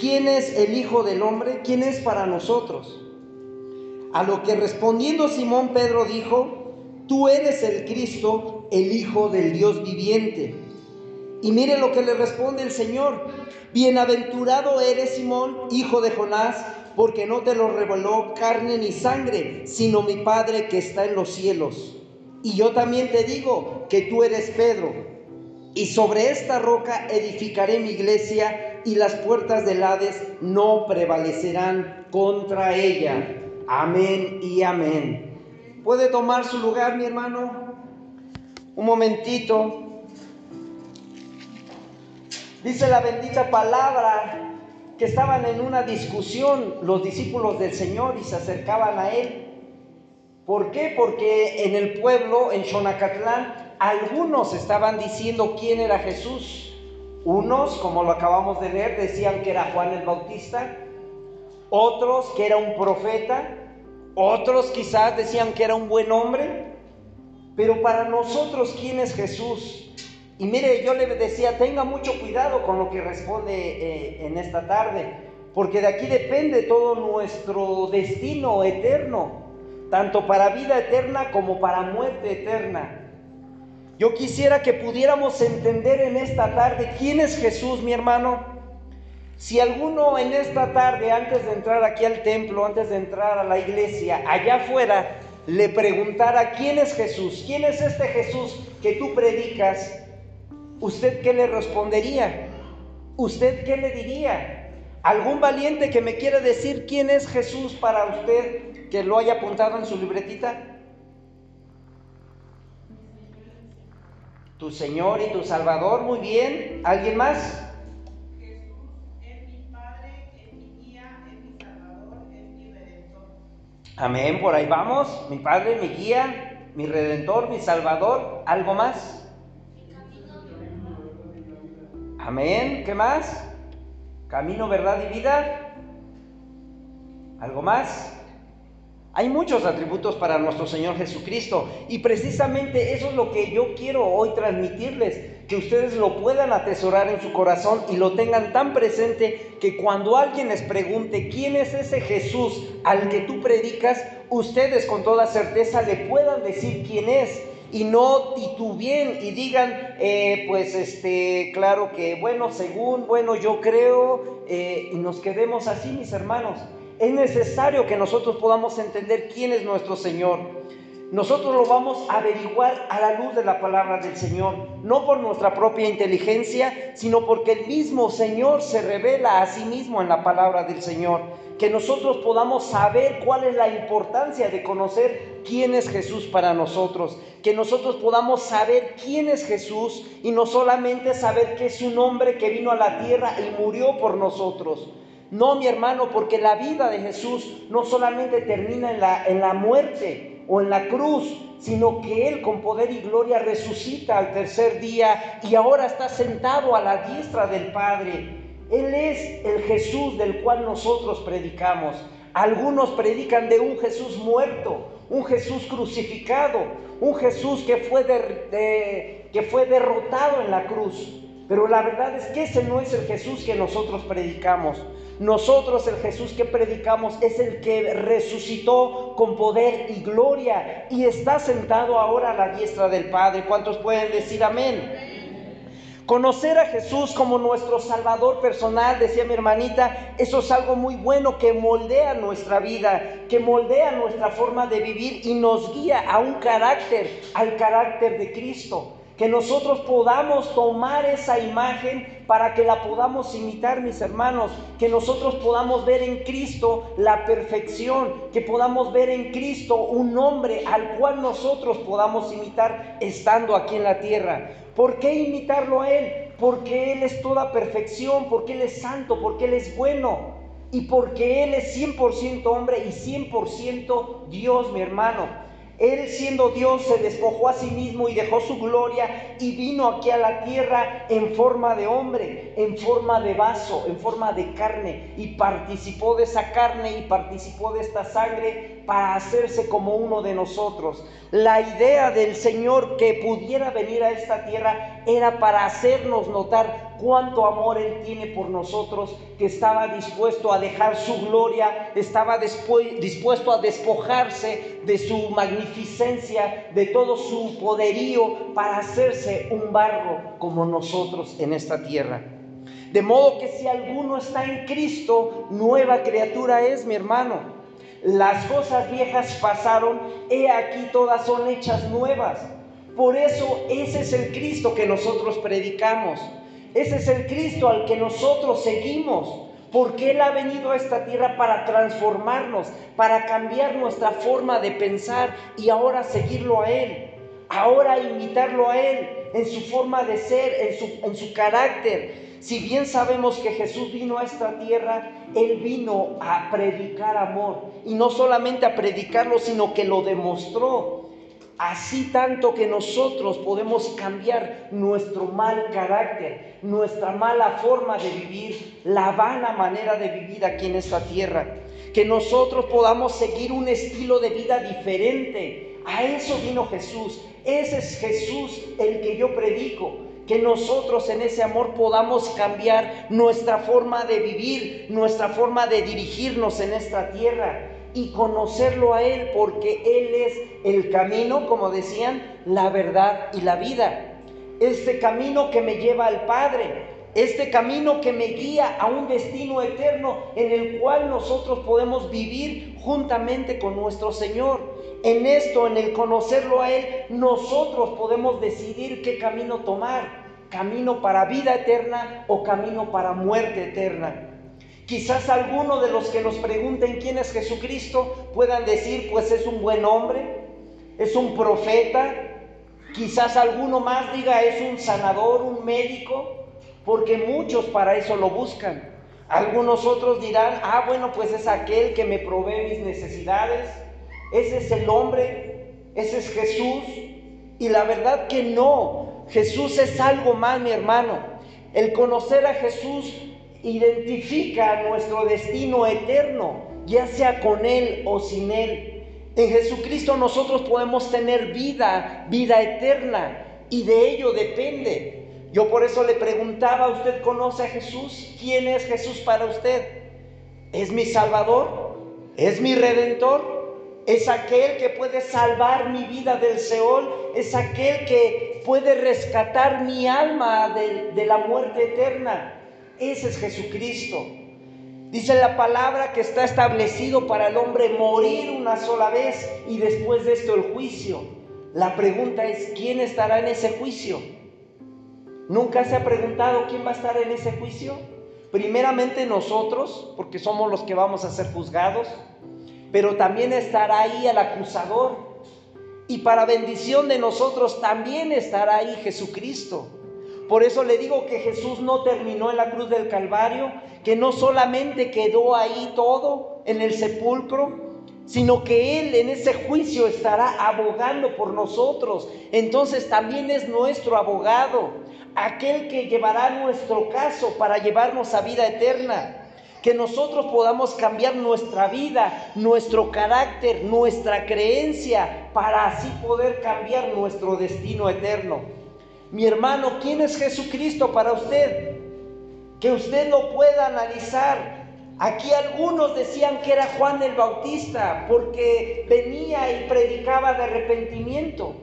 ¿quién es el Hijo del Hombre? ¿Quién es para nosotros? A lo que respondiendo Simón Pedro dijo, tú eres el Cristo, el Hijo del Dios viviente. Y mire lo que le responde el Señor, bienaventurado eres Simón, hijo de Jonás, porque no te lo reveló carne ni sangre, sino mi Padre que está en los cielos. Y yo también te digo que tú eres Pedro, y sobre esta roca edificaré mi iglesia, y las puertas del Hades no prevalecerán contra ella. Amén y amén. ¿Puede tomar su lugar, mi hermano? Un momentito. Dice la bendita palabra que estaban en una discusión los discípulos del Señor y se acercaban a Él. ¿Por qué? Porque en el pueblo, en Xonacatlán, algunos estaban diciendo quién era Jesús. Unos, como lo acabamos de leer, decían que era Juan el Bautista. Otros que era un profeta. Otros quizás decían que era un buen hombre. Pero para nosotros, ¿quién es Jesús? Y mire, yo le decía, tenga mucho cuidado con lo que responde eh, en esta tarde, porque de aquí depende todo nuestro destino eterno, tanto para vida eterna como para muerte eterna. Yo quisiera que pudiéramos entender en esta tarde quién es Jesús, mi hermano. Si alguno en esta tarde, antes de entrar aquí al templo, antes de entrar a la iglesia, allá afuera, le preguntara quién es Jesús, quién es este Jesús que tú predicas, ¿usted qué le respondería? ¿Usted qué le diría? ¿Algún valiente que me quiera decir quién es Jesús para usted que lo haya apuntado en su libretita? Tu Señor y tu Salvador, muy bien. ¿Alguien más? Jesús es mi Padre, es mi guía, es mi Salvador, es mi Redentor. Amén, por ahí vamos. Mi Padre, mi guía, mi Redentor, mi Salvador. ¿Algo más? Amén. ¿Qué más? Camino, verdad y vida. ¿Algo más? Hay muchos atributos para nuestro Señor Jesucristo y precisamente eso es lo que yo quiero hoy transmitirles, que ustedes lo puedan atesorar en su corazón y lo tengan tan presente que cuando alguien les pregunte quién es ese Jesús al que tú predicas, ustedes con toda certeza le puedan decir quién es y no titubeen y digan, eh, pues este, claro que, bueno, según, bueno, yo creo, eh, y nos quedemos así, mis hermanos. Es necesario que nosotros podamos entender quién es nuestro Señor. Nosotros lo vamos a averiguar a la luz de la palabra del Señor, no por nuestra propia inteligencia, sino porque el mismo Señor se revela a sí mismo en la palabra del Señor. Que nosotros podamos saber cuál es la importancia de conocer quién es Jesús para nosotros. Que nosotros podamos saber quién es Jesús y no solamente saber que es un hombre que vino a la tierra y murió por nosotros. No, mi hermano, porque la vida de Jesús no solamente termina en la, en la muerte, o en la cruz, sino que Él con poder y gloria resucita al tercer día y ahora está sentado a la diestra del Padre. Él es el Jesús del cual nosotros predicamos. Algunos predican de un Jesús muerto, un Jesús crucificado, un Jesús que fue, que fue derrotado en la cruz. Pero la verdad es que ese no es el Jesús que nosotros predicamos. Nosotros el Jesús que predicamos es el que resucitó con poder y gloria y está sentado ahora a la diestra del Padre. ¿Cuántos pueden decir amén? Conocer a Jesús como nuestro Salvador personal, decía mi hermanita, eso es algo muy bueno que moldea nuestra vida, que moldea nuestra forma de vivir y nos guía a un carácter, al carácter de Cristo que nosotros podamos tomar esa imagen para que la podamos imitar, mis hermanos, que nosotros podamos ver en Cristo la perfección, que podamos ver en Cristo un hombre al cual nosotros podamos imitar estando aquí en la tierra. ¿Por qué imitarlo a Él? Porque Él es toda perfección, porque Él es santo, porque Él es bueno y porque Él es 100% hombre y 100% Dios, mi hermano. Él siendo Dios se despojó a sí mismo y dejó su gloria y vino aquí a la tierra en forma de hombre, en forma de vaso, en forma de carne. Y participó de esa carne y participó de esta sangre para hacerse como uno de nosotros. La idea del Señor que pudiera venir a esta tierra era para hacernos notar cuánto amor Él tiene por nosotros, que estaba dispuesto a dejar su gloria, estaba dispuesto a despojarse de su magnificencia, de todo su poderío, para hacerse un barro como nosotros en esta tierra. De modo que si alguno está en Cristo, nueva criatura es mi hermano. Las cosas viejas pasaron, he aquí todas son hechas nuevas. Por eso ese es el Cristo que nosotros predicamos. Ese es el Cristo al que nosotros seguimos. Porque Él ha venido a esta tierra para transformarnos, para cambiar nuestra forma de pensar y ahora seguirlo a Él. Ahora imitarlo a Él en su forma de ser, en su, en su carácter. Si bien sabemos que Jesús vino a esta tierra, Él vino a predicar amor. Y no solamente a predicarlo, sino que lo demostró. Así tanto que nosotros podemos cambiar nuestro mal carácter, nuestra mala forma de vivir, la vana manera de vivir aquí en esta tierra. Que nosotros podamos seguir un estilo de vida diferente. A eso vino Jesús. Ese es Jesús el que yo predico. Que nosotros en ese amor podamos cambiar nuestra forma de vivir, nuestra forma de dirigirnos en esta tierra y conocerlo a Él, porque Él es el camino, como decían, la verdad y la vida. Este camino que me lleva al Padre, este camino que me guía a un destino eterno en el cual nosotros podemos vivir juntamente con nuestro Señor. En esto, en el conocerlo a Él, nosotros podemos decidir qué camino tomar, camino para vida eterna o camino para muerte eterna. Quizás alguno de los que nos pregunten quién es Jesucristo puedan decir, pues es un buen hombre, es un profeta. Quizás alguno más diga, es un sanador, un médico, porque muchos para eso lo buscan. Algunos otros dirán, ah, bueno, pues es aquel que me provee mis necesidades. Ese es el hombre, ese es Jesús. Y la verdad que no, Jesús es algo más, mi hermano. El conocer a Jesús identifica nuestro destino eterno, ya sea con Él o sin Él. En Jesucristo nosotros podemos tener vida, vida eterna, y de ello depende. Yo por eso le preguntaba, ¿usted conoce a Jesús? ¿Quién es Jesús para usted? ¿Es mi Salvador? ¿Es mi Redentor? Es aquel que puede salvar mi vida del Seol. Es aquel que puede rescatar mi alma de, de la muerte eterna. Ese es Jesucristo. Dice la palabra que está establecido para el hombre morir una sola vez y después de esto el juicio. La pregunta es, ¿quién estará en ese juicio? ¿Nunca se ha preguntado quién va a estar en ese juicio? Primeramente nosotros, porque somos los que vamos a ser juzgados, pero también estará ahí el acusador. Y para bendición de nosotros también estará ahí Jesucristo. Por eso le digo que Jesús no terminó en la cruz del Calvario, que no solamente quedó ahí todo en el sepulcro, sino que Él en ese juicio estará abogando por nosotros. Entonces también es nuestro abogado, aquel que llevará nuestro caso para llevarnos a vida eterna. Que nosotros podamos cambiar nuestra vida, nuestro carácter, nuestra creencia, para así poder cambiar nuestro destino eterno. Mi hermano, ¿quién es Jesucristo para usted? Que usted lo pueda analizar. Aquí algunos decían que era Juan el Bautista porque venía y predicaba de arrepentimiento.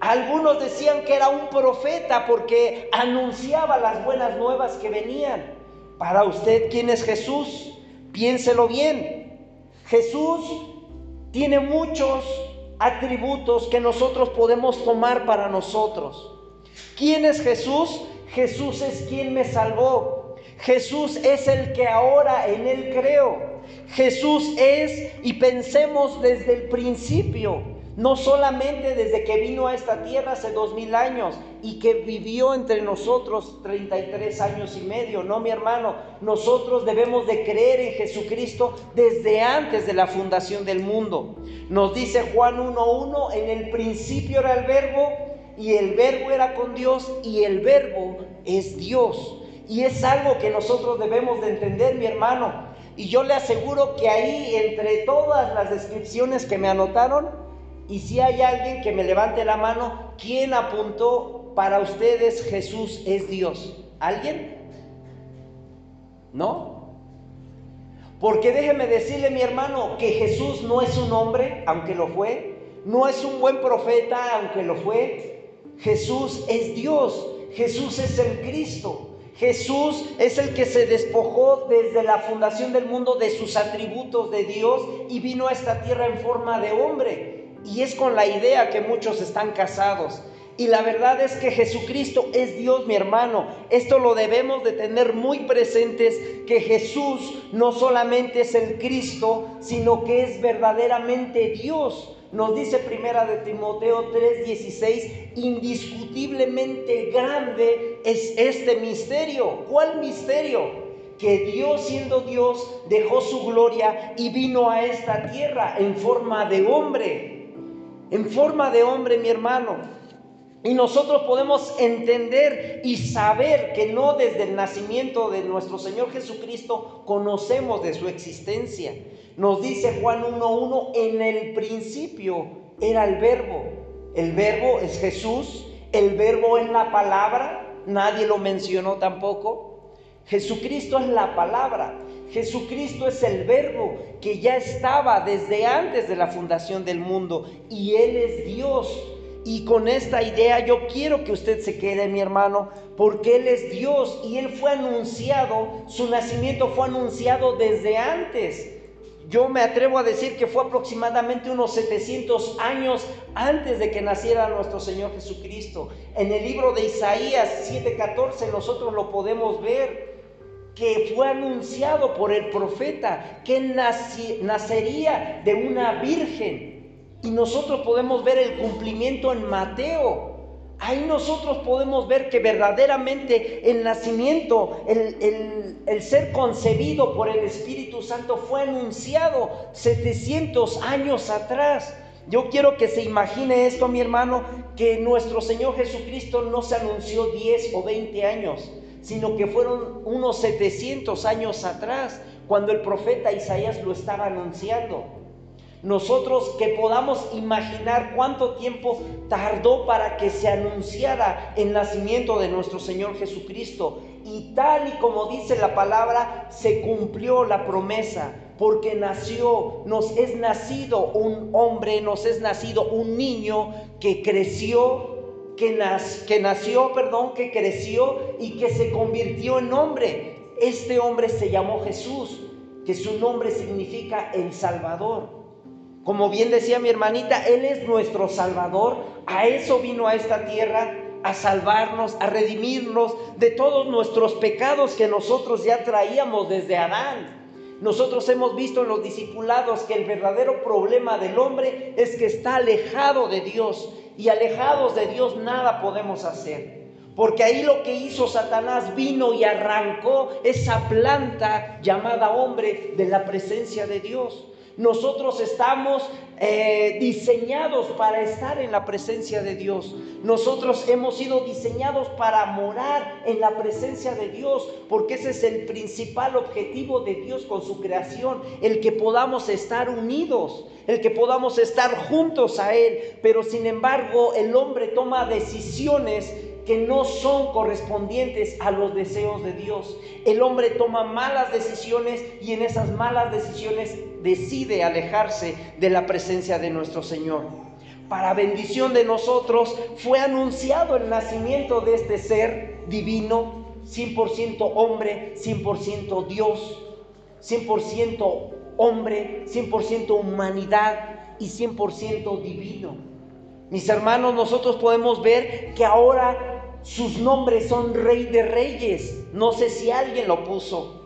Algunos decían que era un profeta porque anunciaba las buenas nuevas que venían. Para usted, ¿quién es Jesús? Piénselo bien. Jesús tiene muchos atributos que nosotros podemos tomar para nosotros. ¿Quién es Jesús? Jesús es quien me salvó. Jesús es el que ahora en Él creo. Jesús es, y pensemos desde el principio, no solamente desde que vino a esta tierra hace dos mil años y que vivió entre nosotros 33 años y medio, no mi hermano, nosotros debemos de creer en Jesucristo desde antes de la fundación del mundo. Nos dice Juan 1.1, en el principio era el verbo y el verbo era con Dios y el verbo es Dios. Y es algo que nosotros debemos de entender, mi hermano. Y yo le aseguro que ahí, entre todas las descripciones que me anotaron, y si hay alguien que me levante la mano, ¿quién apuntó para ustedes Jesús es Dios? ¿Alguien? ¿No? Porque déjeme decirle, mi hermano, que Jesús no es un hombre, aunque lo fue. No es un buen profeta, aunque lo fue. Jesús es Dios. Jesús es el Cristo. Jesús es el que se despojó desde la fundación del mundo de sus atributos de Dios y vino a esta tierra en forma de hombre. Y es con la idea que muchos están casados. Y la verdad es que Jesucristo es Dios, mi hermano. Esto lo debemos de tener muy presentes, que Jesús no solamente es el Cristo, sino que es verdaderamente Dios. Nos dice primera de Timoteo 3:16, indiscutiblemente grande es este misterio. ¿Cuál misterio? que Dios siendo Dios dejó su gloria y vino a esta tierra en forma de hombre en forma de hombre, mi hermano. Y nosotros podemos entender y saber que no desde el nacimiento de nuestro Señor Jesucristo conocemos de su existencia. Nos dice Juan 1.1, en el principio era el verbo. El verbo es Jesús, el verbo es la palabra, nadie lo mencionó tampoco. Jesucristo es la palabra. Jesucristo es el verbo que ya estaba desde antes de la fundación del mundo y Él es Dios. Y con esta idea yo quiero que usted se quede, mi hermano, porque Él es Dios y Él fue anunciado, su nacimiento fue anunciado desde antes. Yo me atrevo a decir que fue aproximadamente unos 700 años antes de que naciera nuestro Señor Jesucristo. En el libro de Isaías 7:14 nosotros lo podemos ver que fue anunciado por el profeta, que nacería de una virgen. Y nosotros podemos ver el cumplimiento en Mateo. Ahí nosotros podemos ver que verdaderamente el nacimiento, el, el ser concebido por el Espíritu Santo fue anunciado 700 años atrás. Yo quiero que se imagine esto, mi hermano, que nuestro Señor Jesucristo no se anunció 10 o 20 años sino que fueron unos 700 años atrás, cuando el profeta Isaías lo estaba anunciando. Nosotros que podamos imaginar cuánto tiempo tardó para que se anunciara el nacimiento de nuestro Señor Jesucristo. Y tal y como dice la palabra, se cumplió la promesa, porque nació, nos es nacido un hombre, nos es nacido un niño que creció que, nació, perdón, que creció y que se convirtió en hombre. Este hombre se llamó Jesús, que su nombre significa el Salvador. Como bien decía mi hermanita, Él es nuestro Salvador. A eso vino a esta tierra, a salvarnos, a redimirnos de todos nuestros pecados que nosotros ya traíamos desde Adán. Nosotros hemos visto en los discipulados que el verdadero problema del hombre es que está alejado de Dios y alejados de Dios nada podemos hacer. Porque ahí lo que hizo Satanás vino y arrancó esa planta llamada hombre de la presencia de Dios. Nosotros estamos eh, diseñados para estar en la presencia de Dios. Nosotros hemos sido diseñados para morar en la presencia de Dios, porque ese es el principal objetivo de Dios con su creación, el que podamos estar unidos, el que podamos estar juntos a Él. Pero sin embargo, el hombre toma decisiones que no son correspondientes a los deseos de Dios. El hombre toma malas decisiones y en esas malas decisiones decide alejarse de la presencia de nuestro Señor. Para bendición de nosotros fue anunciado el nacimiento de este ser divino, 100% hombre, 100% Dios, 100% hombre, 100% humanidad y 100% divino. Mis hermanos, nosotros podemos ver que ahora sus nombres son Rey de Reyes. No sé si alguien lo puso.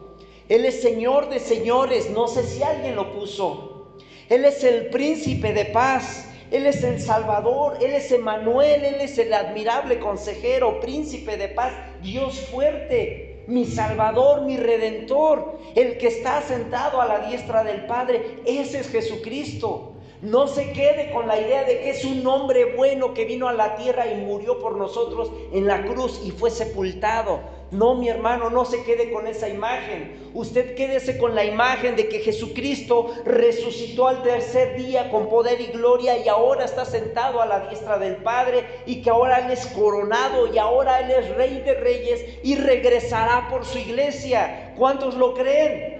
Él es Señor de señores. No sé si alguien lo puso. Él es el príncipe de paz. Él es el Salvador, Él es Emanuel, Él es el admirable consejero, príncipe de paz, Dios fuerte, mi Salvador, mi Redentor, el que está sentado a la diestra del Padre, ese es Jesucristo. No se quede con la idea de que es un hombre bueno que vino a la tierra y murió por nosotros en la cruz y fue sepultado. No, mi hermano, no se quede con esa imagen. Usted quédese con la imagen de que Jesucristo resucitó al tercer día con poder y gloria y ahora está sentado a la diestra del Padre y que ahora Él es coronado y ahora Él es rey de reyes y regresará por su iglesia. ¿Cuántos lo creen?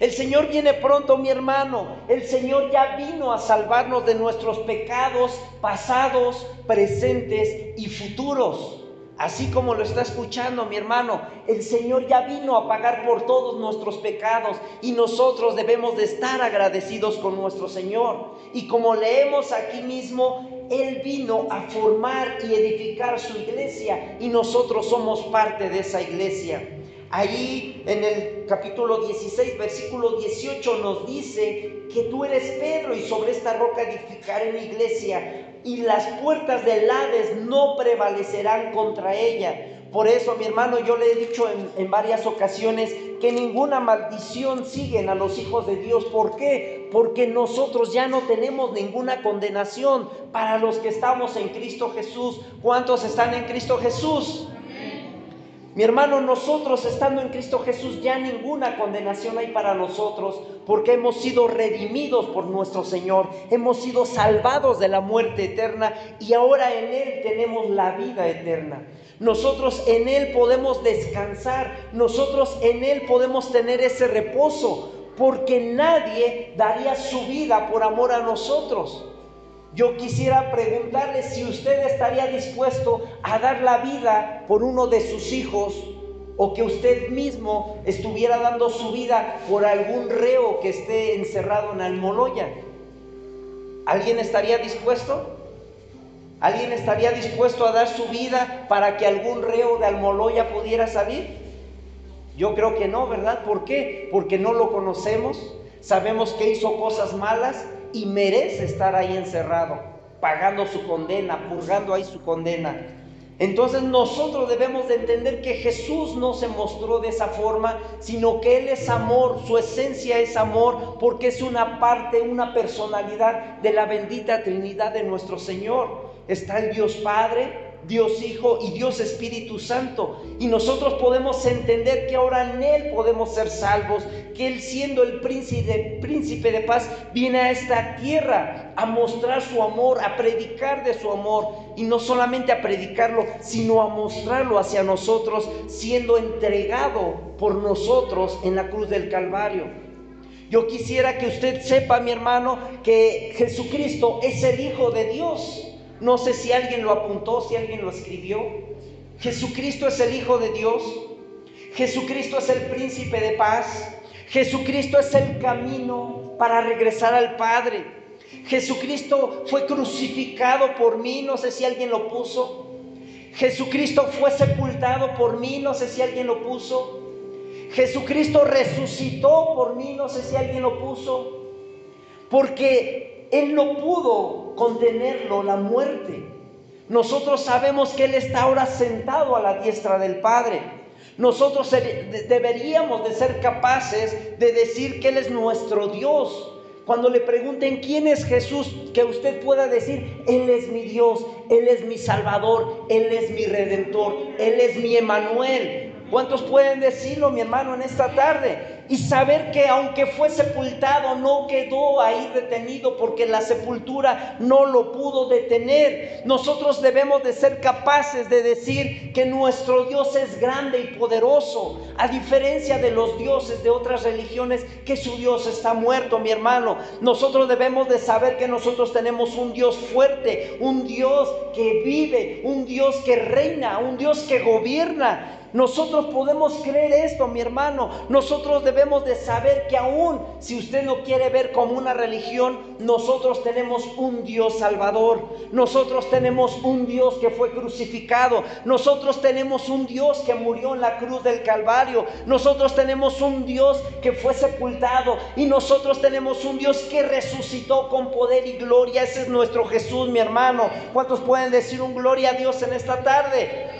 El Señor viene pronto, mi hermano. El Señor ya vino a salvarnos de nuestros pecados pasados, presentes y futuros. Así como lo está escuchando mi hermano, el Señor ya vino a pagar por todos nuestros pecados y nosotros debemos de estar agradecidos con nuestro Señor. Y como leemos aquí mismo, Él vino a formar y edificar su iglesia y nosotros somos parte de esa iglesia. Ahí en el capítulo 16, versículo 18 nos dice que tú eres Pedro y sobre esta roca edificaré mi iglesia y las puertas del Hades no prevalecerán contra ella. Por eso, mi hermano, yo le he dicho en, varias ocasiones que ninguna maldición siguen a los hijos de Dios. ¿Por qué? Porque nosotros ya no tenemos ninguna condenación para los que estamos en Cristo Jesús. ¿Cuántos están en Cristo Jesús? Mi hermano, nosotros estando en Cristo Jesús ya ninguna condenación hay para nosotros porque hemos sido redimidos por nuestro Señor, hemos sido salvados de la muerte eterna y ahora en Él tenemos la vida eterna. Nosotros en Él podemos descansar, nosotros en Él podemos tener ese reposo porque nadie daría su vida por amor a nosotros. Yo quisiera preguntarle si usted estaría dispuesto a dar la vida por uno de sus hijos o que usted mismo estuviera dando su vida por algún reo que esté encerrado en Almoloya. ¿Alguien estaría dispuesto? ¿Alguien estaría dispuesto a dar su vida para que algún reo de Almoloya pudiera salir? Yo creo que no, ¿verdad? ¿Por qué? Porque no lo conocemos, sabemos que hizo cosas malas y merece estar ahí encerrado, pagando su condena, purgando ahí su condena. Entonces nosotros debemos de entender que Jesús no se mostró de esa forma, sino que Él es amor, su esencia es amor, porque es una parte, una personalidad de la bendita Trinidad de nuestro Señor. Está el Dios Padre, Dios Hijo y Dios Espíritu Santo. Y nosotros podemos entender que ahora en Él podemos ser salvos, que Él siendo el príncipe, príncipe de paz viene a esta tierra a mostrar su amor, a predicar de su amor. Y no solamente a predicarlo, sino a mostrarlo hacia nosotros, siendo entregado por nosotros en la cruz del Calvario. Yo quisiera que usted sepa, mi hermano, que Jesucristo es el Hijo de Dios. No sé si alguien lo apuntó, si alguien lo escribió. Jesucristo es el Hijo de Dios. Jesucristo es el príncipe de paz. Jesucristo es el camino para regresar al Padre. Jesucristo fue crucificado por mí, no sé si alguien lo puso. Jesucristo fue sepultado por mí, no sé si alguien lo puso. Jesucristo resucitó por mí, no sé si alguien lo puso. Porque Él no pudo contenerlo, la muerte. Nosotros sabemos que Él está ahora sentado a la diestra del Padre. Nosotros deberíamos de ser capaces de decir que Él es nuestro Dios. Cuando le pregunten quién es Jesús, que usted pueda decir, Él es mi Dios, Él es mi Salvador, Él es mi Redentor, Él es mi Emanuel. ¿Cuántos pueden decirlo, mi hermano, en esta tarde? Y saber que aunque fue sepultado, no quedó ahí detenido porque la sepultura no lo pudo detener. Nosotros debemos de ser capaces de decir que nuestro Dios es grande y poderoso, a diferencia de los dioses de otras religiones, que su Dios está muerto, mi hermano. Nosotros debemos de saber que nosotros tenemos un Dios fuerte, un Dios que vive, un Dios que reina, un Dios que gobierna. Nosotros podemos creer esto, mi hermano. Nosotros debemos de saber que aún si usted no quiere ver como una religión, nosotros tenemos un Dios salvador. Nosotros tenemos un Dios que fue crucificado. Nosotros tenemos un Dios que murió en la cruz del Calvario. Nosotros tenemos un Dios que fue sepultado. Y nosotros tenemos un Dios que resucitó con poder y gloria. Ese es nuestro Jesús, mi hermano. ¿Cuántos pueden decir un gloria a Dios en esta tarde?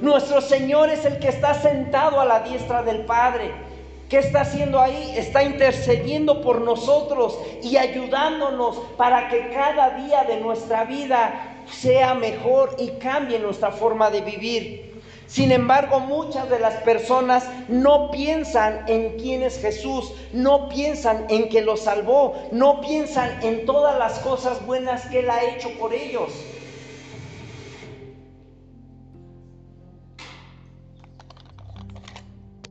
Nuestro Señor es el que está sentado a la diestra del Padre. ¿Qué está haciendo ahí? Está intercediendo por nosotros y ayudándonos para que cada día de nuestra vida sea mejor y cambie nuestra forma de vivir. Sin embargo, muchas de las personas no piensan en quién es Jesús, no piensan en que lo salvó, no piensan en todas las cosas buenas que Él ha hecho por ellos.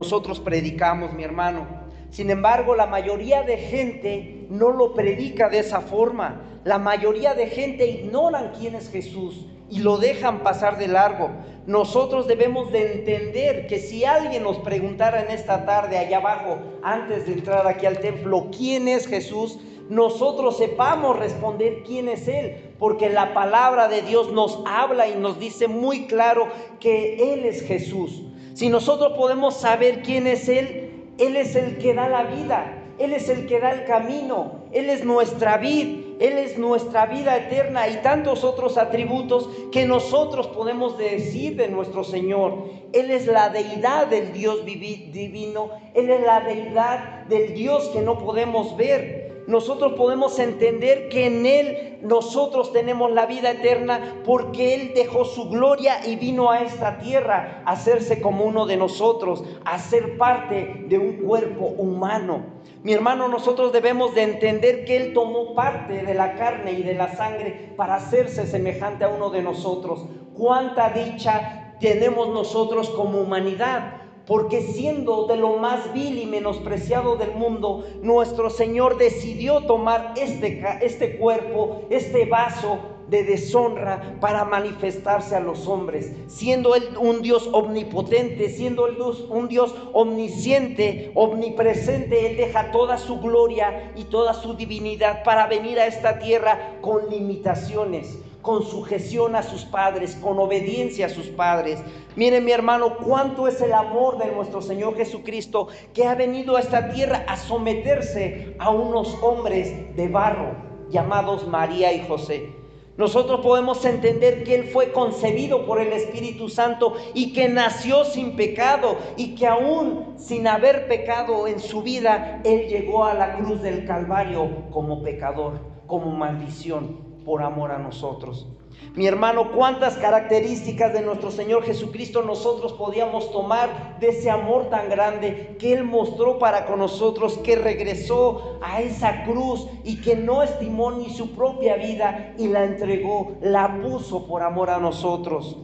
Nosotros predicamos, mi hermano. Sin embargo, la mayoría de gente no lo predica de esa forma. La mayoría de gente ignoran quién es Jesús y lo dejan pasar de largo. Nosotros debemos de entender que si alguien nos preguntara en esta tarde allá abajo, antes de entrar aquí al templo, quién es Jesús, nosotros sepamos responder quién es Él, porque la palabra de Dios nos habla y nos dice muy claro que Él es Jesús. Si nosotros podemos saber quién es Él, Él es el que da la vida, Él es el que da el camino, Él es nuestra vida, Él es nuestra vida eterna y tantos otros atributos que nosotros podemos decir de nuestro Señor. Él es la deidad del Dios divino, Él es la deidad del Dios que no podemos ver nosotros podemos entender que en Él nosotros tenemos la vida eterna porque Él dejó su gloria y vino a esta tierra a hacerse como uno de nosotros, a ser parte de un cuerpo humano. Mi hermano, nosotros debemos de entender que Él tomó parte de la carne y de la sangre para hacerse semejante a uno de nosotros. Cuánta dicha tenemos nosotros como humanidad porque siendo de lo más vil y menospreciado del mundo, nuestro Señor decidió tomar este, este cuerpo, este vaso de deshonra para manifestarse a los hombres, siendo Él un Dios omnipotente, siendo Él un Dios omnisciente, omnipresente, Él deja toda su gloria y toda su divinidad para venir a esta tierra con limitaciones con sujeción a sus padres, con obediencia a sus padres. Miren mi hermano, cuánto es el amor de nuestro Señor Jesucristo que ha venido a esta tierra a someterse a unos hombres de barro llamados María y José. Nosotros podemos entender que Él fue concebido por el Espíritu Santo y que nació sin pecado y que aún sin haber pecado en su vida, Él llegó a la cruz del Calvario como pecador, como maldición por amor a nosotros. Mi hermano, cuántas características de nuestro Señor Jesucristo nosotros podíamos tomar de ese amor tan grande que Él mostró para con nosotros, que regresó a esa cruz y que no estimó ni su propia vida y la entregó, la puso por amor a nosotros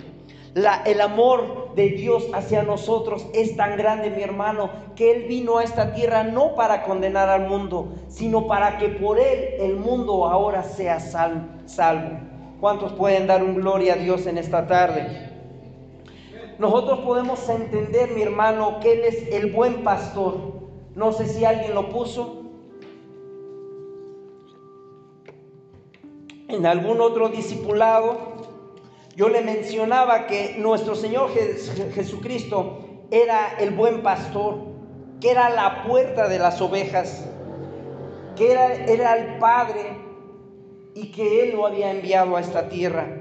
el amor de Dios hacia nosotros es tan grande, mi hermano, que Él vino a esta tierra no para condenar al mundo, sino para que por Él el mundo ahora sea salvo. ¿Cuántos pueden dar un gloria a Dios en esta tarde? Nosotros podemos entender, mi hermano, que Él es el buen pastor. No sé si alguien lo puso. En algún otro discipulado yo le mencionaba que nuestro Señor Jesucristo era el buen pastor, que era la puerta de las ovejas, que era, el Padre y que Él lo había enviado a esta tierra.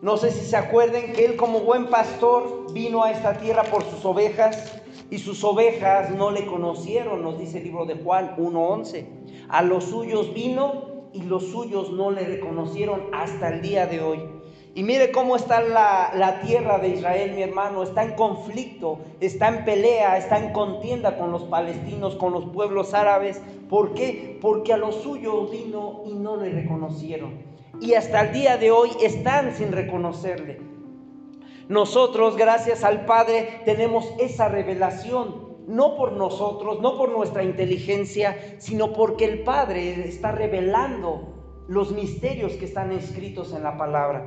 No sé si se acuerden que Él como buen pastor vino a esta tierra por sus ovejas y sus ovejas no le conocieron, nos dice el libro de Juan 1.11. A los suyos vino y los suyos no le reconocieron hasta el día de hoy. Y mire cómo está la, tierra de Israel, mi hermano. Está en conflicto, está en pelea, está en contienda con los palestinos, con los pueblos árabes. ¿Por qué? Porque a los suyos vino y no le reconocieron. Y hasta el día de hoy están sin reconocerle. Nosotros, gracias al Padre, tenemos esa revelación. No por nosotros, no por nuestra inteligencia, sino porque el Padre está revelando los misterios que están escritos en la palabra.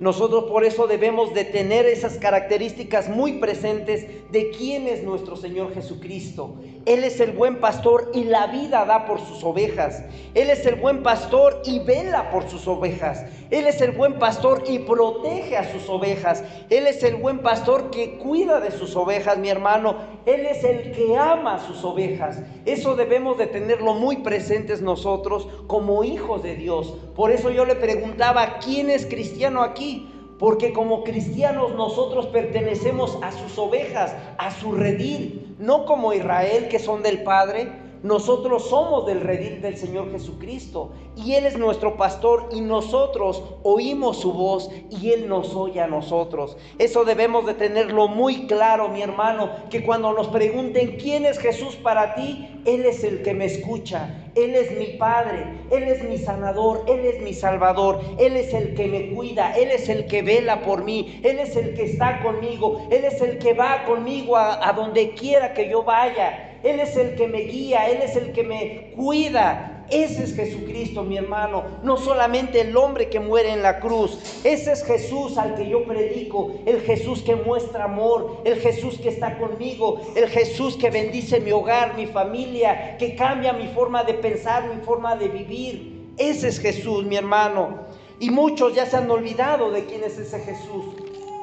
Nosotros por eso debemos de tener esas características muy presentes de quién es nuestro Señor Jesucristo. Él es el buen pastor y la vida da por sus ovejas. Él es el buen pastor y vela por sus ovejas. Él es el buen pastor y protege a sus ovejas. Él es el buen pastor que cuida de sus ovejas, mi hermano. Él es el que ama a sus ovejas. Eso debemos de tenerlo muy presentes nosotros como hijos de Dios. Por eso yo le preguntaba, ¿quién es cristiano aquí? porque como cristianos nosotros pertenecemos a sus ovejas, a su redil, no como Israel que son del Padre, nosotros somos del redil del Señor Jesucristo y Él es nuestro pastor y nosotros oímos su voz y Él nos oye a nosotros. Eso debemos de tenerlo muy claro, mi hermano, que cuando nos pregunten quién es Jesús para ti, Él es el que me escucha, Él es mi Padre, Él es mi sanador, Él es mi salvador, Él es el que me cuida, Él es el que vela por mí, Él es el que está conmigo, Él es el que va conmigo a, a donde quiera que yo vaya. Él es el que me guía, Él es el que me cuida. Ese es Jesucristo, mi hermano. No solamente el hombre que muere en la cruz. Ese es Jesús al que yo predico. El Jesús que muestra amor. El Jesús que está conmigo. El Jesús que bendice mi hogar, mi familia. Que cambia mi forma de pensar, mi forma de vivir. Ese es Jesús, mi hermano. Y muchos ya se han olvidado de quién es ese Jesús.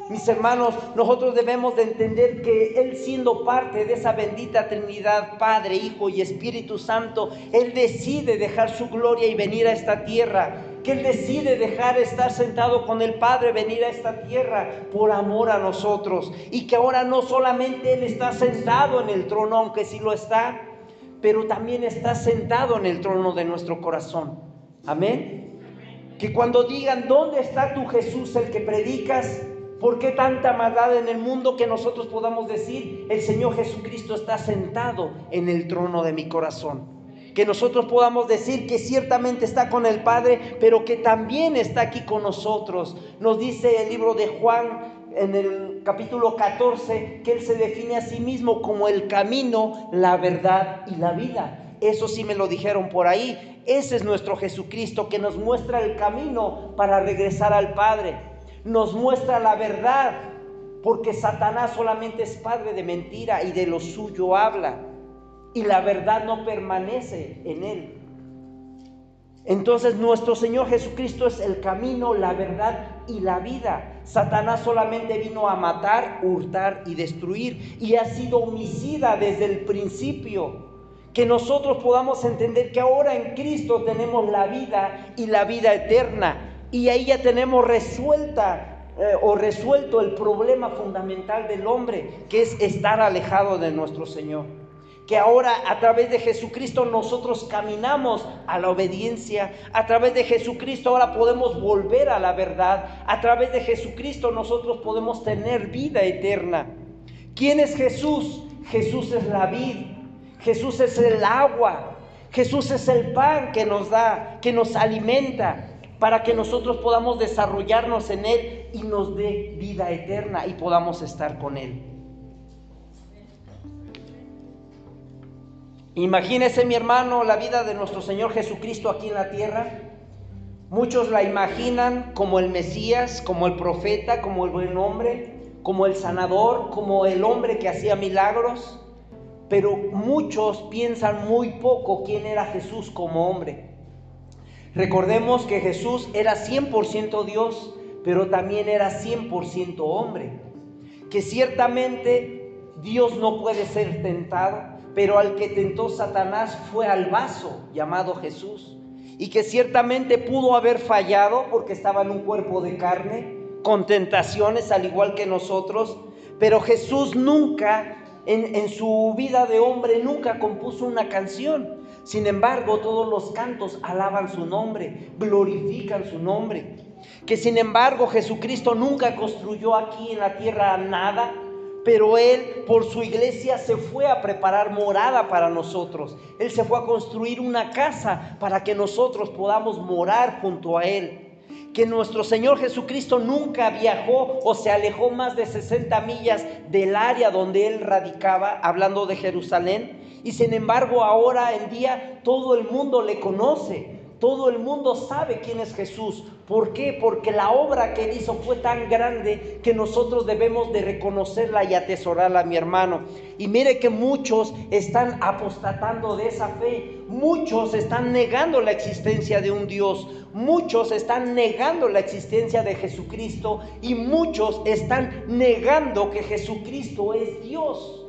Mis hermanos, nosotros debemos de entender que Él siendo parte de esa bendita Trinidad, Padre, Hijo y Espíritu Santo, Él decide dejar su gloria y venir a esta tierra. Que Él decide dejar estar sentado con el Padre, venir a esta tierra por amor a nosotros. Y que ahora no solamente Él está sentado en el trono, aunque sí lo está, pero también está sentado en el trono de nuestro corazón. Amén. Que cuando digan, ¿dónde está tu Jesús, el que predicas? ¿Por qué tanta maldad en el mundo que nosotros podamos decir, el Señor Jesucristo está sentado en el trono de mi corazón? Que nosotros podamos decir que ciertamente está con el Padre, pero que también está aquí con nosotros. Nos dice el libro de Juan en el capítulo 14 que Él se define a sí mismo como el camino, la verdad y la vida. Eso sí me lo dijeron por ahí. Ese es nuestro Jesucristo que nos muestra el camino para regresar al Padre nos muestra la verdad, porque Satanás solamente es padre de mentira y de lo suyo habla, y la verdad no permanece en él. Entonces nuestro Señor Jesucristo es el camino, la verdad y la vida. Satanás solamente vino a matar, hurtar y destruir y ha sido homicida desde el principio. Que nosotros podamos entender que ahora en Cristo tenemos la vida y la vida eterna y ahí ya tenemos resuelta eh, o resuelto el problema fundamental del hombre, que es estar alejado de nuestro Señor. Que ahora a través de Jesucristo nosotros caminamos a la obediencia, a través de Jesucristo ahora podemos volver a la verdad, a través de Jesucristo nosotros podemos tener vida eterna. ¿Quién es Jesús? Jesús es la vid, Jesús es el agua, Jesús es el pan que nos da, que nos alimenta para que nosotros podamos desarrollarnos en Él y nos dé vida eterna y podamos estar con Él. Imagínese mi hermano la vida de nuestro Señor Jesucristo aquí en la tierra. Muchos la imaginan como el Mesías, como el profeta, como el buen hombre, como el sanador, como el hombre que hacía milagros. Pero muchos piensan muy poco quién era Jesús como hombre. Recordemos que Jesús era 100% Dios, pero también era 100% hombre. Que ciertamente Dios no puede ser tentado, pero al que tentó Satanás fue al vaso llamado Jesús. Y que ciertamente pudo haber fallado porque estaba en un cuerpo de carne, con tentaciones al igual que nosotros, pero Jesús nunca, en, en su vida de hombre, nunca compuso una canción sin embargo, todos los cantos alaban su nombre, glorifican su nombre. Que sin embargo Jesucristo nunca construyó aquí en la tierra nada, pero Él por su iglesia se fue a preparar morada para nosotros. Él se fue a construir una casa para que nosotros podamos morar junto a Él que nuestro Señor Jesucristo nunca viajó o se alejó más de 60 millas del área donde Él radicaba, hablando de Jerusalén, y sin embargo ahora en día todo el mundo le conoce. Todo el mundo sabe quién es Jesús. ¿Por qué? Porque la obra que él hizo fue tan grande que nosotros debemos de reconocerla y atesorarla, mi hermano. Y mire que muchos están apostatando de esa fe. Muchos están negando la existencia de un Dios. Muchos están negando la existencia de Jesucristo. Y muchos están negando que Jesucristo es Dios.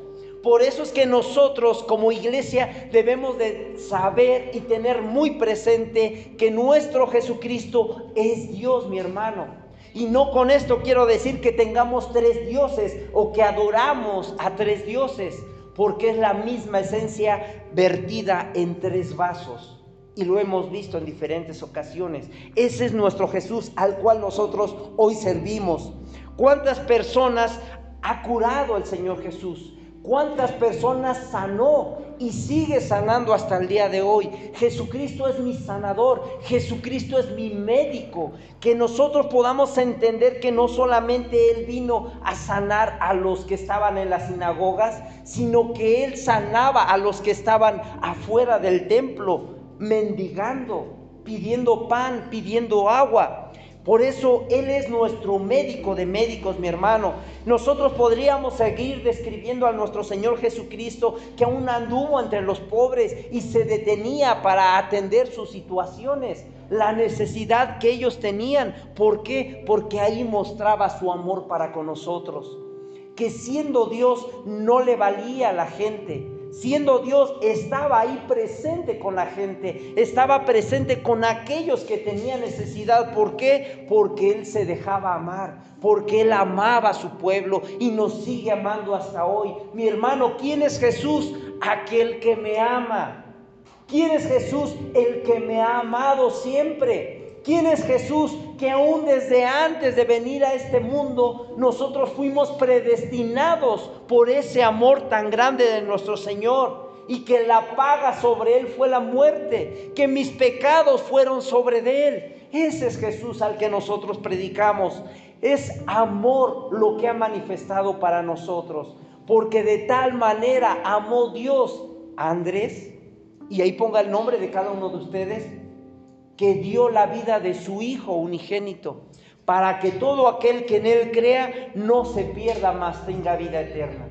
Por eso es que nosotros como iglesia debemos de saber y tener muy presente que nuestro Jesucristo es Dios, mi hermano. Y no con esto quiero decir que tengamos tres dioses o que adoramos a tres dioses, porque es la misma esencia vertida en tres vasos. Y lo hemos visto en diferentes ocasiones. Ese es nuestro Jesús al cual nosotros hoy servimos. ¿Cuántas personas ha curado el Señor Jesús? ¿Cuántas personas sanó y sigue sanando hasta el día de hoy? Jesucristo es mi sanador, Jesucristo es mi médico. Que nosotros podamos entender que no solamente Él vino a sanar a los que estaban en las sinagogas, sino que Él sanaba a los que estaban afuera del templo, mendigando, pidiendo pan, pidiendo agua. Por eso Él es nuestro médico de médicos, mi hermano. Nosotros podríamos seguir describiendo a nuestro Señor Jesucristo que aún anduvo entre los pobres y se detenía para atender sus situaciones, la necesidad que ellos tenían. ¿Por qué? Porque ahí mostraba su amor para con nosotros. Que siendo Dios no le valía a la gente, siendo Dios, estaba ahí presente con la gente, estaba presente con aquellos que tenían necesidad. ¿Por qué? Porque Él se dejaba amar, porque Él amaba a su pueblo y nos sigue amando hasta hoy. Mi hermano, ¿quién es Jesús? Aquel que me ama. ¿Quién es Jesús? El que me ha amado siempre. ¿Quién es Jesús? Que aún desde antes de venir a este mundo, nosotros fuimos predestinados por ese amor tan grande de nuestro Señor. Y que la paga sobre Él fue la muerte, que mis pecados fueron sobre de Él. Ese es Jesús al que nosotros predicamos. Es amor lo que ha manifestado para nosotros. Porque de tal manera amó Dios a Andrés. Y ahí ponga el nombre de cada uno de ustedes que dio la vida de su Hijo unigénito, para que todo aquel que en Él crea no se pierda más, tenga vida eterna.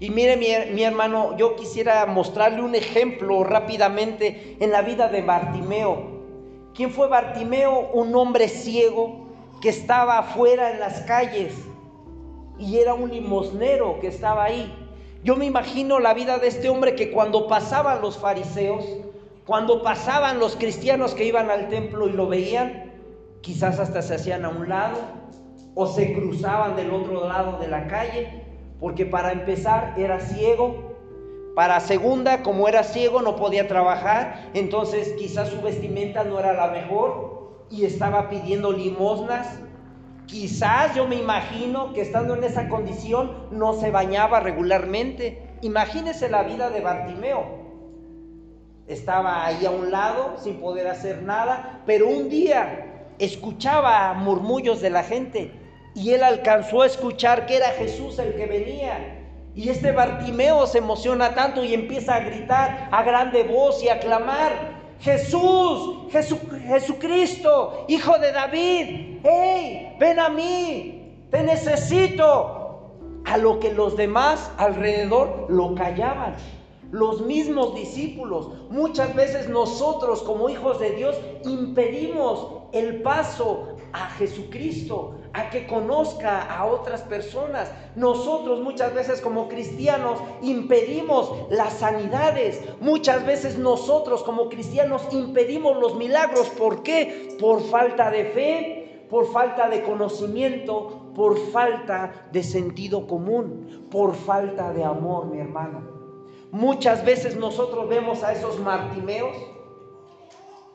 Y mire mi, hermano, yo quisiera mostrarle un ejemplo rápidamente en la vida de Bartimeo. ¿Quién fue Bartimeo? Un hombre ciego que estaba afuera en las calles y era un limosnero que estaba ahí. Yo me imagino la vida de este hombre que cuando pasaban los fariseos, cuando pasaban los cristianos que iban al templo y lo veían, quizás hasta se hacían a un lado o se cruzaban del otro lado de la calle, porque para empezar era ciego, para segunda, como era ciego, no podía trabajar, entonces quizás su vestimenta no era la mejor y estaba pidiendo limosnas. Quizás yo me imagino que estando en esa condición no se bañaba regularmente. Imagínese la vida de Bartimeo estaba ahí a un lado sin poder hacer nada, pero un día escuchaba murmullos de la gente y él alcanzó a escuchar que era Jesús el que venía. Y este Bartimeo se emociona tanto y empieza a gritar a grande voz y a clamar, Jesús, Jesucristo, hijo de David, hey, ven a mí, te necesito. A lo que los demás alrededor lo callaban los mismos discípulos. Muchas veces nosotros como hijos de Dios impedimos el paso a Jesucristo, a que conozca a otras personas. Nosotros muchas veces como cristianos impedimos las sanidades. Muchas veces nosotros como cristianos impedimos los milagros. ¿Por qué? Por falta de fe, por falta de conocimiento, por falta de sentido común, por falta de amor, mi hermano. Muchas veces nosotros vemos a esos martimeos.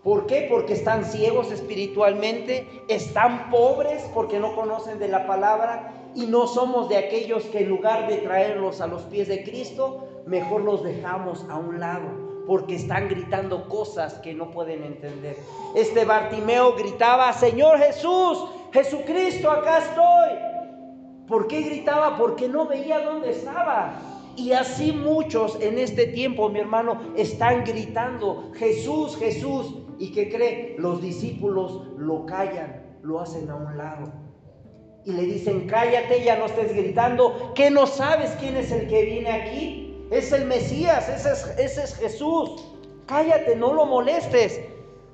¿Por qué? Porque están ciegos espiritualmente, están pobres porque no conocen de la palabra y no somos de aquellos que en lugar de traerlos a los pies de Cristo, mejor los dejamos a un lado porque están gritando cosas que no pueden entender. Este Bartimeo gritaba, Señor Jesús, Jesucristo, acá estoy. ¿Por qué gritaba? Porque no veía dónde estaba. Y así muchos en este tiempo, mi hermano, están gritando, Jesús, Jesús, ¿Y qué cree? Los discípulos lo callan, lo hacen a un lado. Y le dicen, cállate, ya no estés gritando, que no sabes quién es el que viene aquí. Es el Mesías, ese es, ese es Jesús. Cállate, no lo molestes.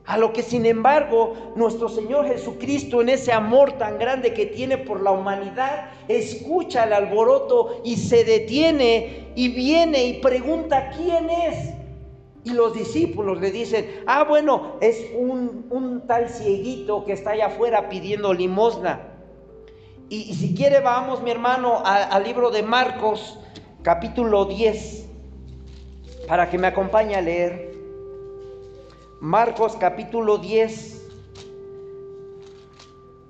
A lo que sin embargo nuestro Señor Jesucristo en ese amor tan grande que tiene por la humanidad, escucha el alboroto y se detiene y viene y pregunta quién es. Y los discípulos le dicen, ah bueno, es un, tal cieguito que está allá afuera pidiendo limosna. Y, si quiere vamos mi hermano al libro de Marcos capítulo 10 para que me acompañe a leer. Marcos capítulo 10,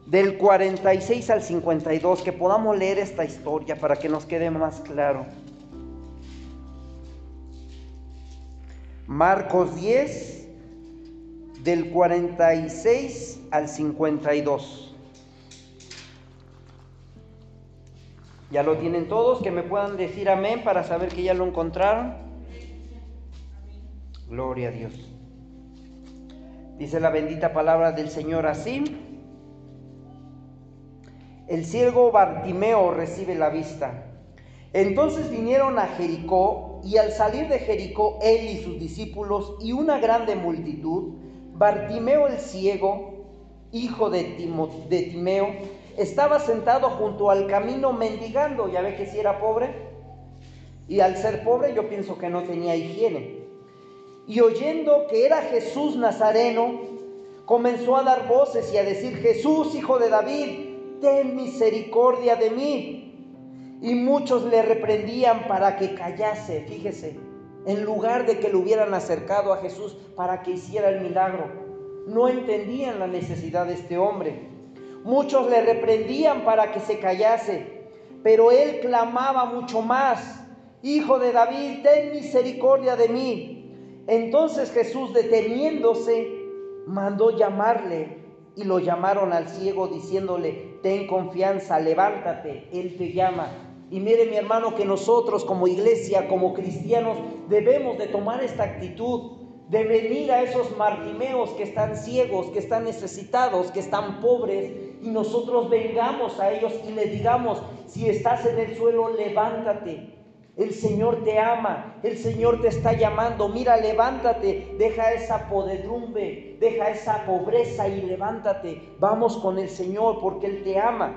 del 46 al 52, que podamos leer esta historia para que nos quede más claro. Marcos 10, del 46 al 52. ¿Ya lo tienen todos? Que me puedan decir amén para saber que ya lo encontraron. Gloria a Dios. Dice la bendita palabra del Señor así. El ciego Bartimeo recibe la vista. Entonces vinieron a Jericó y al salir de Jericó él y sus discípulos y una grande multitud, Bartimeo el ciego, hijo de, de Timeo, estaba sentado junto al camino mendigando, ya ve que si era pobre, y al ser pobre yo pienso que no tenía higiene y oyendo que era Jesús Nazareno, comenzó a dar voces y a decir, Jesús, hijo de David, ten misericordia de mí. Y muchos le reprendían para que callase, fíjese, en lugar de que lo hubieran acercado a Jesús para que hiciera el milagro. No entendían la necesidad de este hombre. Muchos le reprendían para que se callase, pero él clamaba mucho más, Hijo de David, ten misericordia de mí. Entonces Jesús, deteniéndose, mandó llamarle y lo llamaron al ciego diciéndole, ten confianza, levántate, Él te llama. Y mire mi hermano que nosotros como iglesia, como cristianos, debemos de tomar esta actitud, de venir a esos martimeos que están ciegos, que están necesitados, que están pobres, y nosotros vengamos a ellos y les digamos, si estás en el suelo, levántate, el Señor te ama, el Señor te está llamando. Mira, levántate, deja esa podedumbre, deja esa pobreza y levántate. Vamos con el Señor porque Él te ama.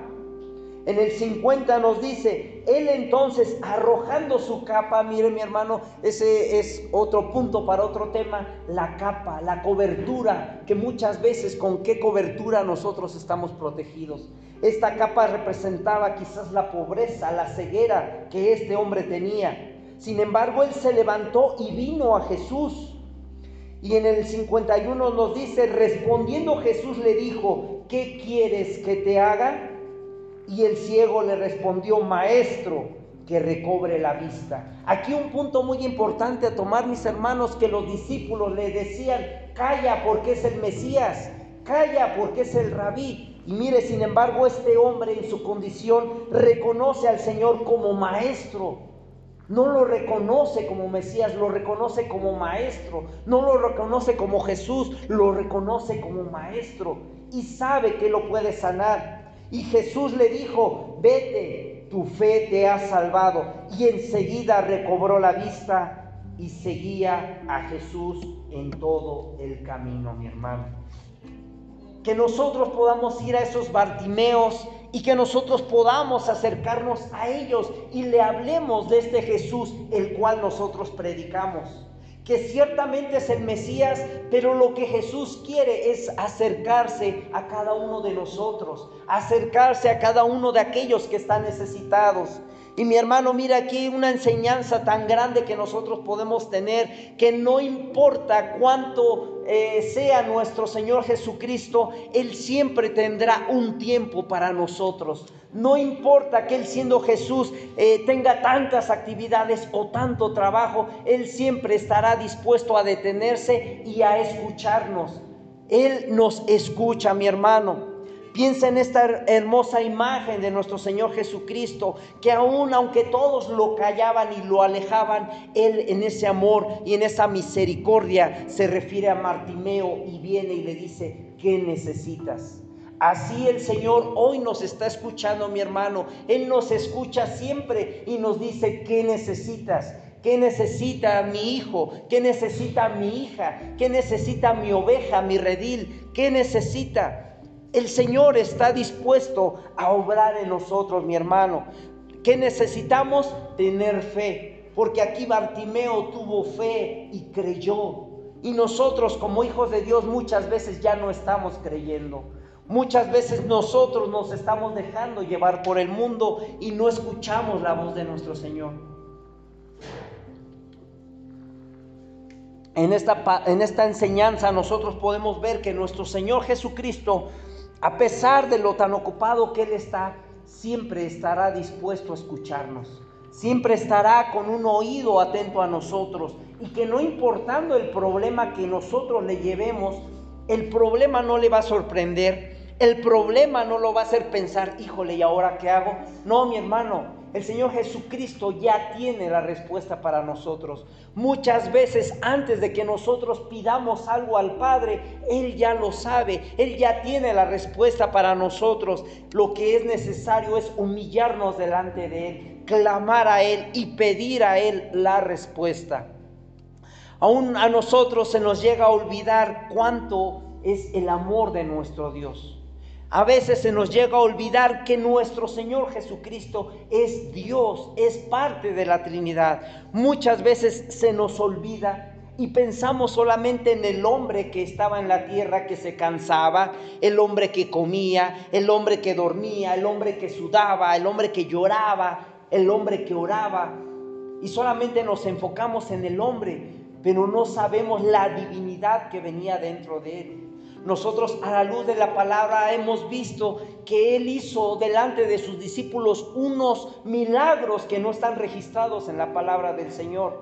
En el 50 nos dice, Él entonces arrojando su capa, mire mi hermano, ese es otro punto para otro tema, la capa, la cobertura, que muchas veces con qué cobertura nosotros estamos protegidos. Esta capa representaba quizás la pobreza, la ceguera que este hombre tenía. Sin embargo, él se levantó y vino a Jesús. Y en el 51 nos dice, respondiendo Jesús le dijo, ¿qué quieres que te haga? Y el ciego le respondió, maestro, que recobre la vista. Aquí un punto muy importante a tomar, mis hermanos, que los discípulos le decían, calla porque es el Mesías, calla porque es el rabí, y mire, sin embargo, este hombre en su condición reconoce al Señor como maestro. No lo reconoce como Mesías, lo reconoce como maestro. No lo reconoce como Jesús, lo reconoce como maestro. Y sabe que lo puede sanar. Y Jesús le dijo, vete, tu fe te ha salvado. Y enseguida recobró la vista y seguía a Jesús en todo el camino, mi hermano que nosotros podamos ir a esos Bartimeos y que nosotros podamos acercarnos a ellos y le hablemos de este Jesús, el cual nosotros predicamos. Que ciertamente es el Mesías, pero lo que Jesús quiere es acercarse a cada uno de nosotros, acercarse a cada uno de aquellos que están necesitados. Y mi hermano, mira aquí una enseñanza tan grande que nosotros podemos tener, que no importa cuánto eh, sea nuestro Señor Jesucristo, Él siempre tendrá un tiempo para nosotros. No importa que Él siendo Jesús eh, tenga tantas actividades o tanto trabajo, Él siempre estará dispuesto a detenerse y a escucharnos. Él nos escucha, mi hermano. Piensa en esta hermosa imagen de nuestro Señor Jesucristo, que aún aunque todos lo callaban y lo alejaban, Él en ese amor y en esa misericordia se refiere a Martimeo y viene y le dice, ¿qué necesitas? Así el Señor hoy nos está escuchando, mi hermano. Él nos escucha siempre y nos dice, ¿qué necesitas? ¿Qué necesita mi hijo? ¿Qué necesita mi hija? ¿Qué necesita mi oveja, mi redil? ¿Qué necesita? El Señor está dispuesto a obrar en nosotros, mi hermano. ¿Qué necesitamos? Tener fe. Porque aquí Bartimeo tuvo fe y creyó. Y nosotros como hijos de Dios muchas veces ya no estamos creyendo. Muchas veces nosotros nos estamos dejando llevar por el mundo y no escuchamos la voz de nuestro Señor. En esta, en esta enseñanza nosotros podemos ver que nuestro Señor Jesucristo, a pesar de lo tan ocupado que Él está, siempre estará dispuesto a escucharnos. Siempre estará con un oído atento a nosotros y que no importando el problema que nosotros le llevemos, el problema no le va a sorprender, el problema no lo va a hacer pensar, híjole, ¿y ahora qué hago? No, mi hermano, el Señor Jesucristo ya tiene la respuesta para nosotros. Muchas veces antes de que nosotros pidamos algo al Padre, Él ya lo sabe, Él ya tiene la respuesta para nosotros. Lo que es necesario es humillarnos delante de Él, clamar a Él y pedir a Él la respuesta. Aún a nosotros se nos llega a olvidar cuánto es el amor de nuestro Dios. A veces se nos llega a olvidar que nuestro Señor Jesucristo es Dios, es parte de la Trinidad. Muchas veces se nos olvida y pensamos solamente en el hombre que estaba en la tierra, que se cansaba, el hombre que comía, el hombre que dormía, el hombre que sudaba, el hombre que lloraba, el hombre que oraba. Y solamente nos enfocamos en el hombre, pero no sabemos la divinidad que venía dentro de él. Nosotros a la luz de la palabra hemos visto que Él hizo delante de sus discípulos unos milagros que no están registrados en la palabra del Señor,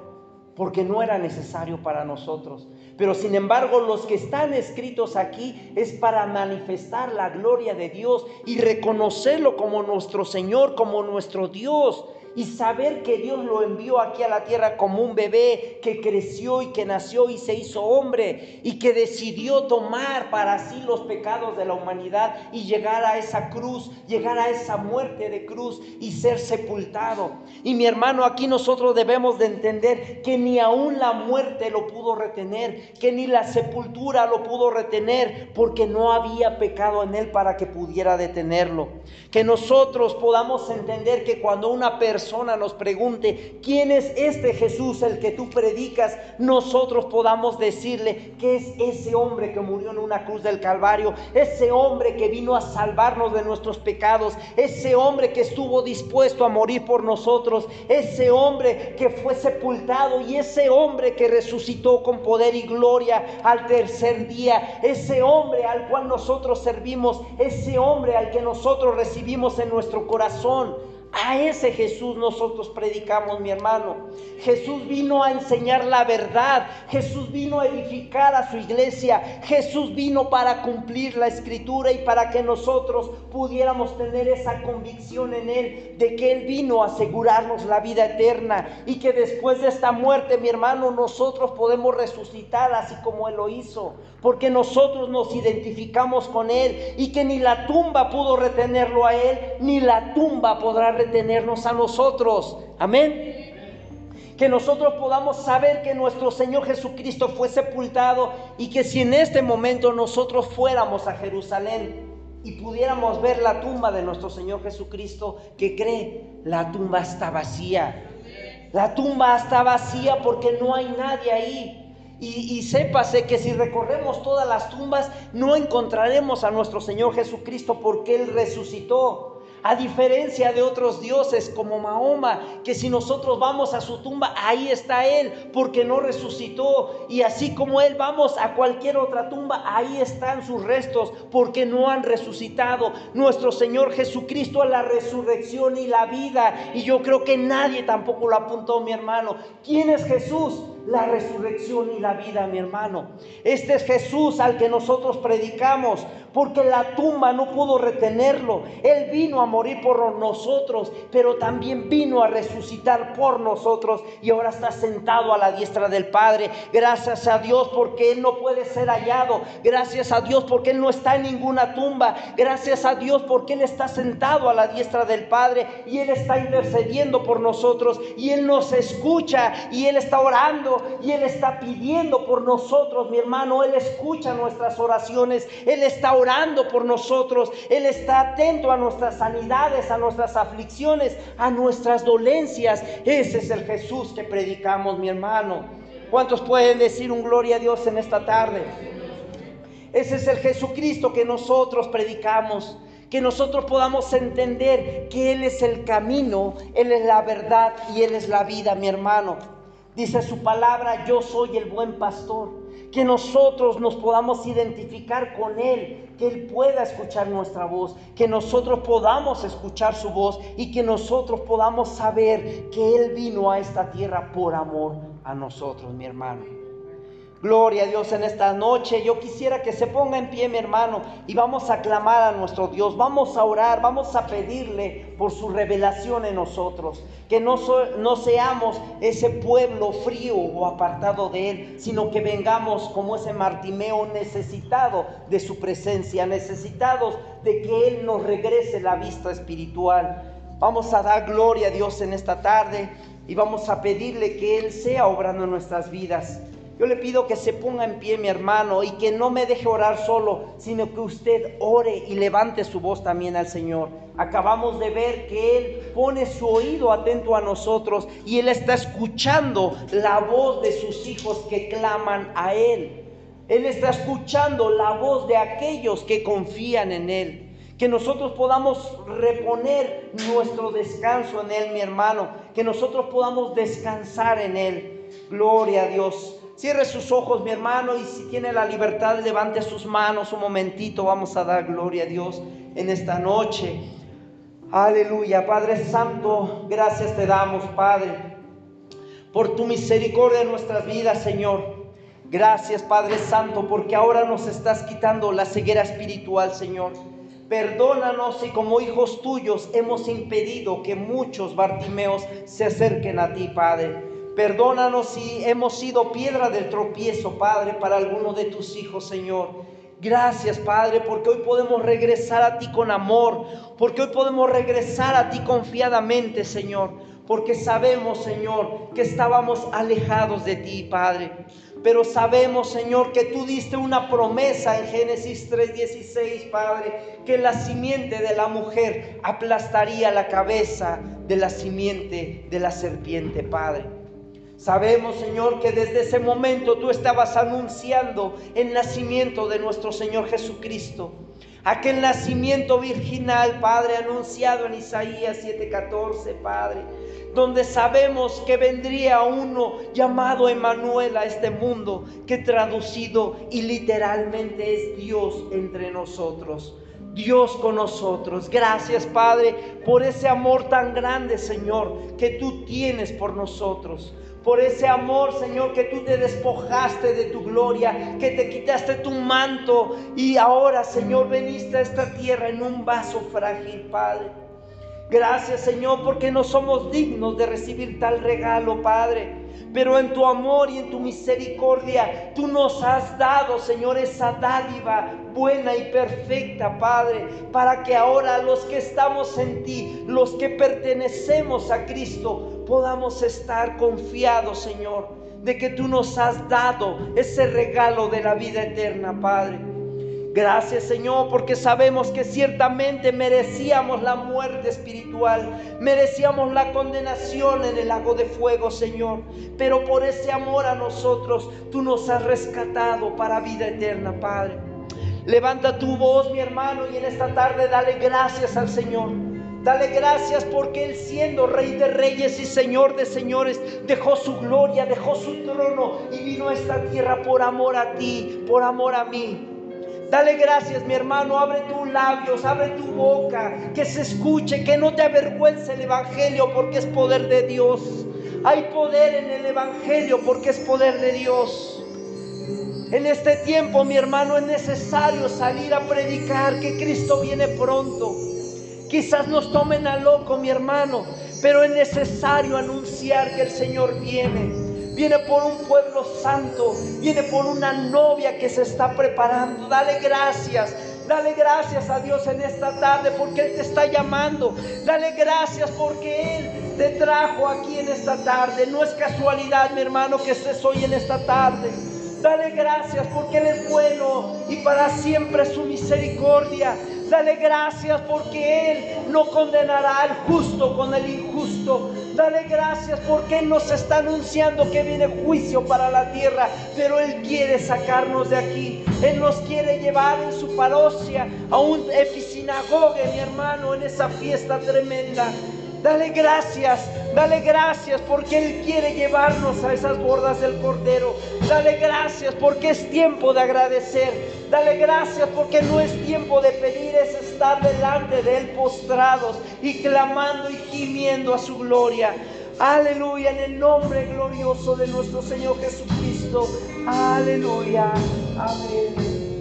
porque no era necesario para nosotros. Pero sin embargo los que están escritos aquí es para manifestar la gloria de Dios y reconocerlo como nuestro Señor, como nuestro Dios y saber que Dios lo envió aquí a la tierra como un bebé que creció y que nació y se hizo hombre y que decidió tomar para sí los pecados de la humanidad y llegar a esa cruz, llegar a esa muerte de cruz y ser sepultado. Y mi hermano, aquí nosotros debemos de entender que ni aún la muerte lo pudo retener, que ni la sepultura lo pudo retener, porque no había pecado en él para que pudiera detenerlo. Que nosotros podamos entender que cuando una persona nos pregunte, ¿quién es este Jesús el que tú predicas? Nosotros podamos decirle que es ese hombre que murió en una cruz del Calvario, ese hombre que vino a salvarnos de nuestros pecados, ese hombre que estuvo dispuesto a morir por nosotros, ese hombre que fue sepultado y ese hombre que resucitó con poder y gloria al tercer día, ese hombre al cual nosotros servimos, ese hombre al que nosotros recibimos en nuestro corazón. A ese Jesús nosotros predicamos, mi hermano. Jesús vino a enseñar la verdad. Jesús vino a edificar a su iglesia. Jesús vino para cumplir la escritura y para que nosotros pudiéramos tener esa convicción en Él de que Él vino a asegurarnos la vida eterna y que después de esta muerte, mi hermano, nosotros podemos resucitar así como Él lo hizo. Porque nosotros nos identificamos con Él y que ni la tumba pudo retenerlo a Él, ni la tumba podrá retenerlo tenernos a nosotros. Amén. Que nosotros podamos saber que nuestro Señor Jesucristo fue sepultado y que si en este momento nosotros fuéramos a Jerusalén y pudiéramos ver la tumba de nuestro Señor Jesucristo, que cree, la tumba está vacía. La tumba está vacía porque no hay nadie ahí. Y, y, sépase que si recorremos todas las tumbas, no encontraremos a nuestro Señor Jesucristo porque Él resucitó. A diferencia de otros dioses como Mahoma, que si nosotros vamos a su tumba, ahí está Él, porque no resucitó. Y así como Él vamos a cualquier otra tumba, ahí están sus restos, porque no han resucitado. Nuestro Señor Jesucristo a la resurrección y la vida. Y yo creo que nadie tampoco lo apuntó, mi hermano. ¿Quién es Jesús? La resurrección y la vida, mi hermano. Este es Jesús al que nosotros predicamos, porque la tumba no pudo retenerlo. Él vino a morir por nosotros, pero también vino a resucitar por nosotros y ahora está sentado a la diestra del Padre. Gracias a Dios porque Él no puede ser hallado. Gracias a Dios porque Él no está en ninguna tumba. Gracias a Dios porque Él está sentado a la diestra del Padre y Él está intercediendo por nosotros y Él nos escucha y Él está orando y Él está pidiendo por nosotros, mi hermano. Él escucha nuestras oraciones. Él está orando por nosotros. Él está atento a nuestras sanidades, a nuestras aflicciones, a nuestras dolencias. Ese es el Jesús que predicamos, mi hermano. ¿Cuántos pueden decir un gloria a Dios en esta tarde? Ese es el Jesucristo que nosotros predicamos. Que nosotros podamos entender que Él es el camino, Él es la verdad y Él es la vida, mi hermano. Dice su palabra, yo soy el buen pastor que nosotros nos podamos identificar con Él, que Él pueda escuchar nuestra voz, que nosotros podamos escuchar su voz y que nosotros podamos saber que Él vino a esta tierra por amor a nosotros, mi hermano. Gloria a Dios en esta noche. Yo quisiera que se ponga en pie mi hermano y vamos a clamar a nuestro Dios. Vamos a orar, vamos a pedirle por su revelación en nosotros. Que no, no seamos ese pueblo frío o apartado de Él, sino que vengamos como ese Martimeo necesitado de su presencia, necesitados de que Él nos regrese la vista espiritual. Vamos a dar gloria a Dios en esta tarde y vamos a pedirle que Él sea obrando en nuestras vidas. Yo le pido que se ponga en pie mi hermano y que no me deje orar solo, sino que usted ore y levante su voz también al Señor. Acabamos de ver que Él pone su oído atento a nosotros y Él está escuchando la voz de sus hijos que claman a Él. Él está escuchando la voz de aquellos que confían en Él. Que nosotros podamos reponer nuestro descanso en Él, mi hermano. Que nosotros podamos descansar en Él. Gloria a Dios. Cierre sus ojos, mi hermano, y si tiene la libertad, levante sus manos un momentito. Vamos a dar gloria a Dios en esta noche. Aleluya, Padre Santo, gracias te damos, Padre, por tu misericordia en nuestras vidas, Señor. Gracias, Padre Santo, porque ahora nos estás quitando la ceguera espiritual, Señor. Perdónanos si como hijos tuyos hemos impedido que muchos Bartimeos se acerquen a ti, Padre. Perdónanos si hemos sido piedra del tropiezo, Padre, para alguno de tus hijos, Señor. Gracias, Padre, porque hoy podemos regresar a ti con amor, porque hoy podemos regresar a ti confiadamente, Señor, porque sabemos, Señor, que estábamos alejados de ti, Padre. Pero sabemos, Señor, que tú diste una promesa en Génesis 3:16, Padre, que la simiente de la mujer aplastaría la cabeza de la simiente de la serpiente, Padre. Sabemos, Señor, que desde ese momento tú estabas anunciando el nacimiento de nuestro Señor Jesucristo. Aquel nacimiento virginal, Padre, anunciado en Isaías 7:14, Padre, donde sabemos que vendría uno llamado Emanuel a este mundo, que traducido y literalmente es Dios entre nosotros. Dios con nosotros. Gracias, Padre, por ese amor tan grande, Señor, que tú tienes por nosotros por ese amor, Señor, que tú te despojaste de tu gloria, que te quitaste tu manto y ahora, Señor, veniste a esta tierra en un vaso frágil, Padre. Gracias, Señor, porque no somos dignos de recibir tal regalo, Padre. Pero en tu amor y en tu misericordia, tú nos has dado, Señor, esa dádiva buena y perfecta, Padre, para que ahora los que estamos en ti, los que pertenecemos a Cristo, podamos estar confiados, Señor, de que tú nos has dado ese regalo de la vida eterna, Padre. Gracias Señor, porque sabemos que ciertamente merecíamos la muerte espiritual, merecíamos la condenación en el lago de fuego, Señor. Pero por ese amor a nosotros, tú nos has rescatado para vida eterna, Padre. Levanta tu voz, mi hermano, y en esta tarde dale gracias al Señor. Dale gracias porque Él siendo Rey de Reyes y Señor de Señores, dejó su gloria, dejó su trono y vino a esta tierra por amor a ti, por amor a mí. Dale gracias, mi hermano. Abre tus labios, abre tu boca, que se escuche, que no te avergüence el Evangelio porque es poder de Dios. Hay poder en el Evangelio porque es poder de Dios. En este tiempo, mi hermano, es necesario salir a predicar que Cristo viene pronto. Quizás nos tomen a loco, mi hermano, pero es necesario anunciar que el Señor viene. Viene por un pueblo santo, viene por una novia que se está preparando. Dale gracias. Dale gracias a Dios en esta tarde porque Él te está llamando. Dale gracias porque Él te trajo aquí en esta tarde. No es casualidad, mi hermano, que estés hoy en esta tarde. Dale gracias porque Él es bueno y para siempre su misericordia. Dale gracias porque Él no condenará al justo con el injusto. Dale gracias porque Él nos está anunciando que viene juicio para la tierra, pero Él quiere sacarnos de aquí. Él nos quiere llevar en su parocia a un episinagogue, mi hermano, en esa fiesta tremenda. Dale gracias, dale gracias porque Él quiere llevarnos a esas bordas del Cordero. Dale gracias porque es tiempo de agradecer. Dale gracias porque no es tiempo de pedir, es estar delante de Él postrados y clamando y gimiendo a su gloria. Aleluya, en el nombre glorioso de nuestro Señor Jesucristo. Aleluya. Amén.